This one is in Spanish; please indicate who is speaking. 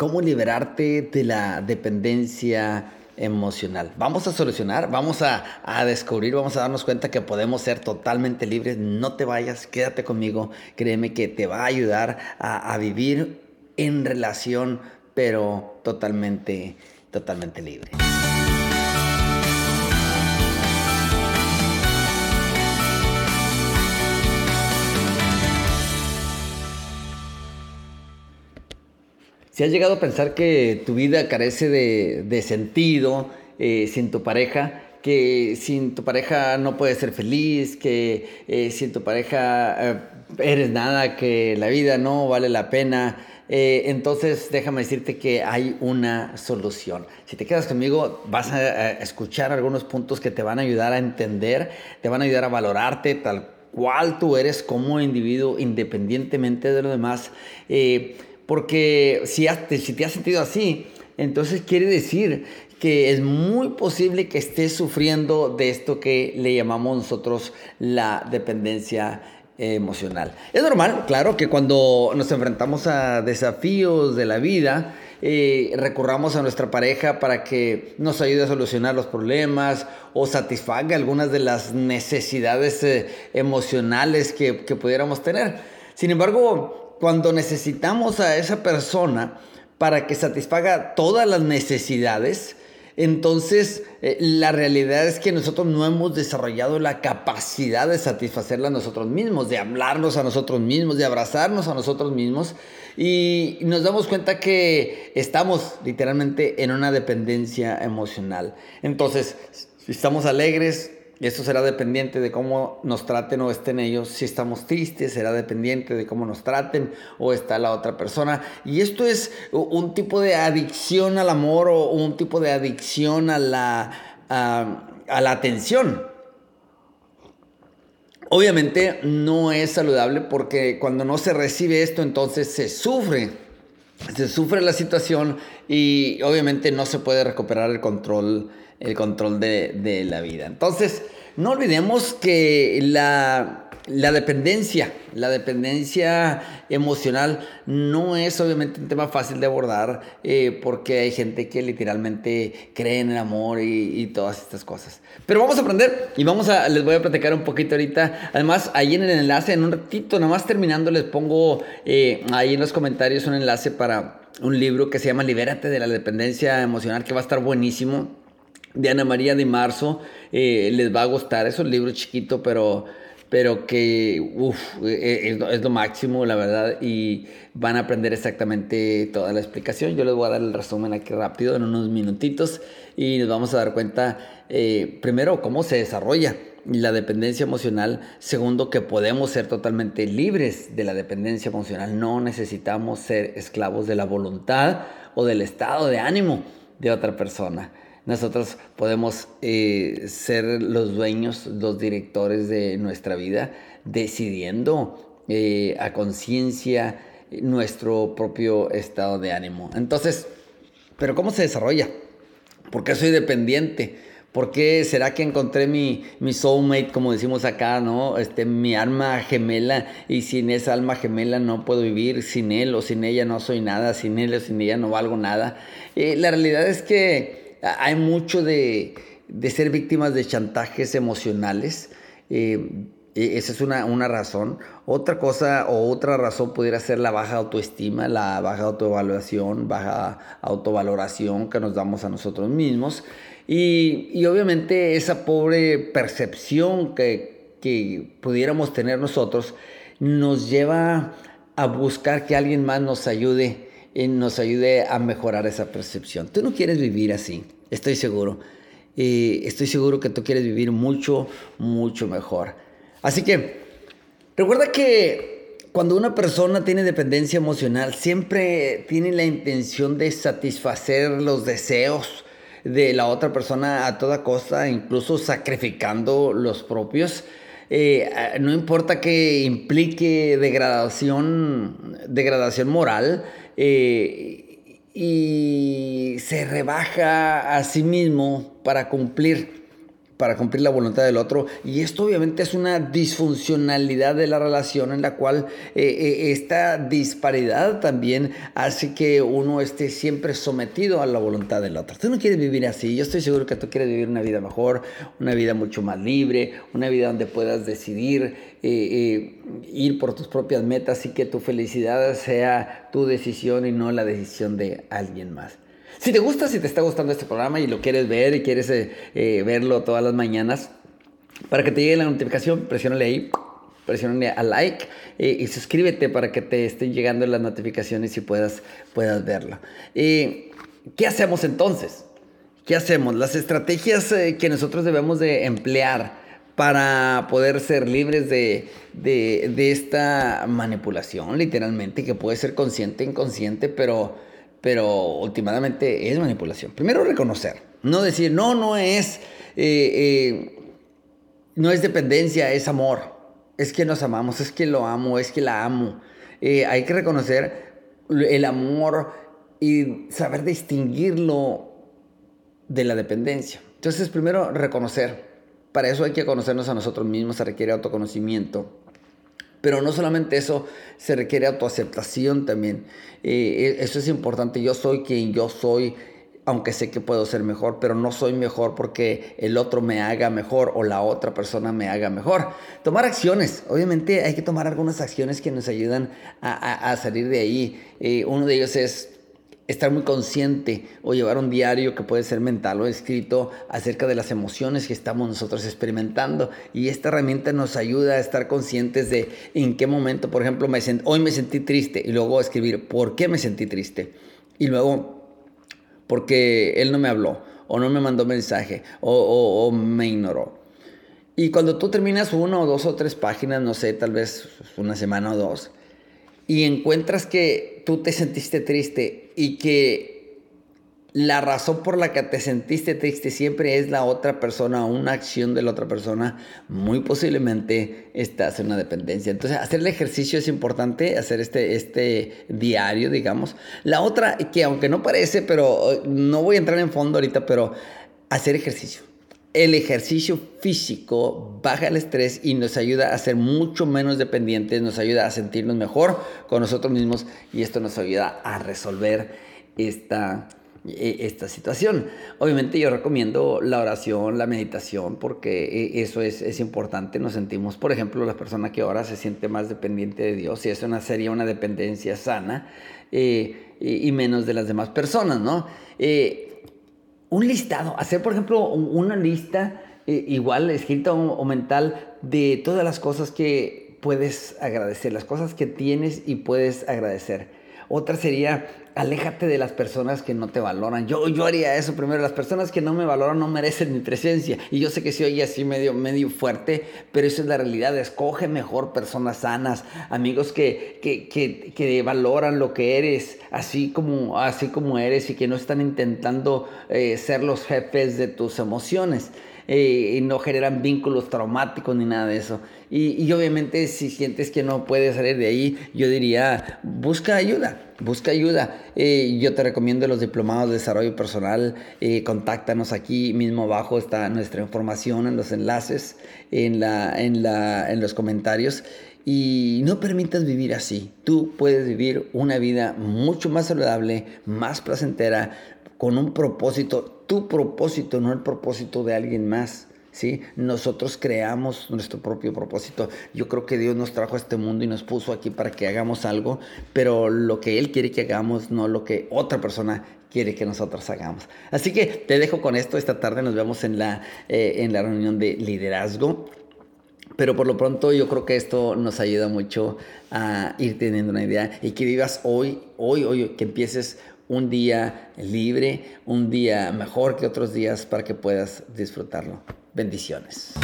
Speaker 1: cómo liberarte de la dependencia emocional. Vamos a solucionar, vamos a, descubrir, vamos a darnos cuenta que podemos ser totalmente libres. No te vayas, quédate conmigo. Créeme que te va a ayudar a, a vivir en relación, pero totalmente, totalmente libre. Si has llegado a pensar que tu vida carece de, sentido eh, sin tu pareja, que sin tu pareja no puedes ser feliz, que eh, sin tu pareja eh, eres nada, que la vida no vale la pena, entonces déjame decirte que hay una solución. Si te quedas conmigo, vas a, escuchar algunos puntos que te van a ayudar a entender, te van a ayudar a valorarte tal cual tú eres como individuo, independientemente de lo demás. Porque si, te has sentido así, entonces quiere decir que es muy posible que estés sufriendo de esto que le llamamos nosotros la dependencia emocional. Es normal, claro, que cuando nos enfrentamos a desafíos de la vida, eh, recurramos a nuestra pareja para que nos ayude a solucionar los problemas o satisfaga algunas de las necesidades eh, emocionales que pudiéramos tener. Sin embargo, cuando necesitamos a esa persona para que satisfaga todas las necesidades, entonces eh, la realidad es que nosotros no hemos desarrollado la capacidad de satisfacerla a nosotros mismos, de hablarnos a nosotros mismos, de abrazarnos a nosotros mismos y nos damos cuenta que estamos literalmente en una dependencia emocional. Entonces, si estamos alegres, esto será dependiente de cómo nos traten o estén ellos. Si estamos tristes, será dependiente de cómo nos traten o está la otra persona. Y esto es un tipo de adicción al amor o un tipo de adicción a la, a, la atención. Obviamente no es saludable porque cuando no se recibe esto, entonces se sufre. Se sufre la situación y obviamente no se puede recuperar el control el control de, la vida. Entonces, no olvidemos que la, dependencia, la dependencia emocional no es obviamente un tema fácil de abordar eh, porque hay gente que literalmente cree en el amor y, todas estas cosas. Pero vamos a aprender y vamos a, les voy a platicar un poquito ahorita. Además, ahí en el enlace, en un ratito, nada más terminando, les pongo eh, ahí en los comentarios un enlace para un libro que se llama Libérate de la dependencia emocional que va a estar buenísimo de Ana María de Marzo. Eh, les va a gustar. Es un libro chiquito, pero, pero que eh, es, lo máximo, la verdad. Y van a aprender exactamente toda la explicación. Yo les voy a dar el resumen aquí rápido, en unos minutitos. Y nos vamos a dar cuenta, eh, primero, cómo se desarrolla la dependencia emocional. Segundo, que podemos ser totalmente libres de la dependencia emocional. No necesitamos ser esclavos de la voluntad o del estado de ánimo de otra persona nosotros podemos eh, ser los dueños, los directores de nuestra vida, decidiendo eh, a conciencia nuestro propio estado de ánimo. Entonces, ¿pero cómo se desarrolla? ¿Por qué soy dependiente? ¿Por qué será que encontré mi, mi soulmate, como decimos acá, ¿no? Este, mi alma gemela y sin esa alma gemela no puedo vivir, sin él o sin ella no soy nada, sin él o sin ella no valgo nada. Eh, la realidad es que hay mucho de, ser víctimas de chantajes emocionales. Eh, e, esa es una, una, razón. Otra cosa o otra razón pudiera ser la baja autoestima, la baja autoevaluación, baja autovaloración que nos damos a nosotros mismos. Y, y obviamente esa pobre percepción que, que, pudiéramos tener nosotros nos lleva a buscar que alguien más nos ayude y nos ayude a mejorar esa percepción. Tú no quieres vivir así, estoy seguro. Y estoy seguro que tú quieres vivir mucho, mucho mejor. Así que recuerda que cuando una persona tiene dependencia emocional, siempre tiene la intención de satisfacer los deseos de la otra persona a toda costa, incluso sacrificando los propios. Eh, no importa que implique degradación, degradación moral, eh, y se rebaja a sí mismo para cumplir, para cumplir la voluntad del otro. Y esto obviamente es una disfuncionalidad de la relación en la cual eh, eh, esta disparidad también hace que uno esté siempre sometido a la voluntad del otro. Tú no quieres vivir así. Yo estoy seguro que tú quieres vivir una vida mejor, una vida mucho más libre, una vida donde puedas decidir eh, ir por tus propias metas y que tu felicidad sea tu decisión y no la decisión de alguien más. Si te gusta, si te está gustando este programa y lo quieres ver y quieres eh, eh, verlo todas las mañanas, para que te llegue la notificación, presiónale ahí, presiónale a like eh, y suscríbete para que te estén llegando las notificaciones y puedas, puedas verlo. ¿Qué hacemos entonces? ¿Qué hacemos? Las estrategias que nosotros debemos de emplear para poder ser libres de, de, de, esta manipulación, literalmente, que puede ser consciente, inconsciente, pero pero últimamente es manipulación. Primero reconocer, no decir, no, no es, eh, eh, no es dependencia, es amor. Es que nos amamos, es que lo amo, es que la amo. Eh, hay que reconocer el amor y saber distinguirlo de la dependencia. Entonces, primero reconocer. Para eso hay que conocernos a nosotros mismos, se requiere autoconocimiento. Pero no solamente eso, se requiere autoaceptación también. Eh, e, eso es importante. Yo soy quien yo soy, aunque sé que puedo ser mejor, pero no soy mejor porque el otro me haga mejor o la otra persona me haga mejor. Tomar acciones. Obviamente hay que tomar algunas acciones que nos ayudan a, salir de ahí. Eh, uno de ellos es estar muy consciente o llevar un diario que puede ser mental o escrito acerca de las emociones que estamos nosotros experimentando. Y esta herramienta nos ayuda a estar conscientes de en qué momento, por ejemplo, hoy me sentí triste y luego escribir por qué me sentí triste. Y luego, porque él no me habló o no me mandó mensaje o, o me ignoró. Y cuando tú terminas uno o dos o tres páginas, no sé, tal vez una semana o dos, y encuentras que tú te sentiste triste y que la razón por la que te sentiste triste siempre es la otra persona una acción de la otra persona, muy posiblemente estás en una dependencia. Entonces, hacer el ejercicio es importante, hacer este, este diario, digamos. La otra, que aunque no parece, pero eh, no voy a entrar en fondo ahorita, pero hacer ejercicio el ejercicio físico baja el estrés y nos ayuda a ser mucho menos dependientes, nos ayuda a sentirnos mejor con nosotros mismos y esto nos ayuda a resolver esta, e, esta situación. Obviamente yo recomiendo la oración, la meditación, porque e, eso es, importante. Nos sentimos, por ejemplo, la persona que ahora se siente más dependiente de Dios, y eso sería una dependencia sana eh, y, menos de las demás personas, ¿no? Eh, un listado, hacer por ejemplo una lista eh, igual escrita o, mental de todas las cosas que puedes agradecer, las cosas que tienes y puedes agradecer. Otra sería, aléjate de las personas que no te valoran. Yo, yo haría eso primero. Las personas que no me valoran no merecen mi presencia. Y yo sé que se oye así medio, medio fuerte, pero eso es la realidad. Escoge mejor personas sanas, amigos que, que, que, que valoran lo que eres, así como, así como eres y que no están intentando eh, ser los jefes de tus emociones. Eh, y no generan vínculos traumáticos ni nada de eso. Y, obviamente si sientes que no puedes salir de ahí, yo diría, busca ayuda, busca ayuda. Eh, yo te recomiendo los diplomados de desarrollo personal, eh, contáctanos aquí mismo abajo está nuestra información en los enlaces, en, la, en, la, en los comentarios. Y no permitas vivir así. Tú puedes vivir una vida mucho más saludable, más placentera, con un propósito, tu propósito, no el propósito de alguien más. ¿sí? Nosotros creamos nuestro propio propósito. Yo creo que Dios nos trajo a este mundo y nos puso aquí para que hagamos algo, pero lo que Él quiere que hagamos, no lo que otra persona quiere que nosotros hagamos. Así que te dejo con esto. Esta tarde nos vemos en la, eh, en la reunión de liderazgo. Pero por lo pronto yo creo que esto nos ayuda mucho a ir teniendo una idea y que vivas hoy, hoy, hoy, que empieces un día libre, un día mejor que otros días para que puedas disfrutarlo. Bendiciones.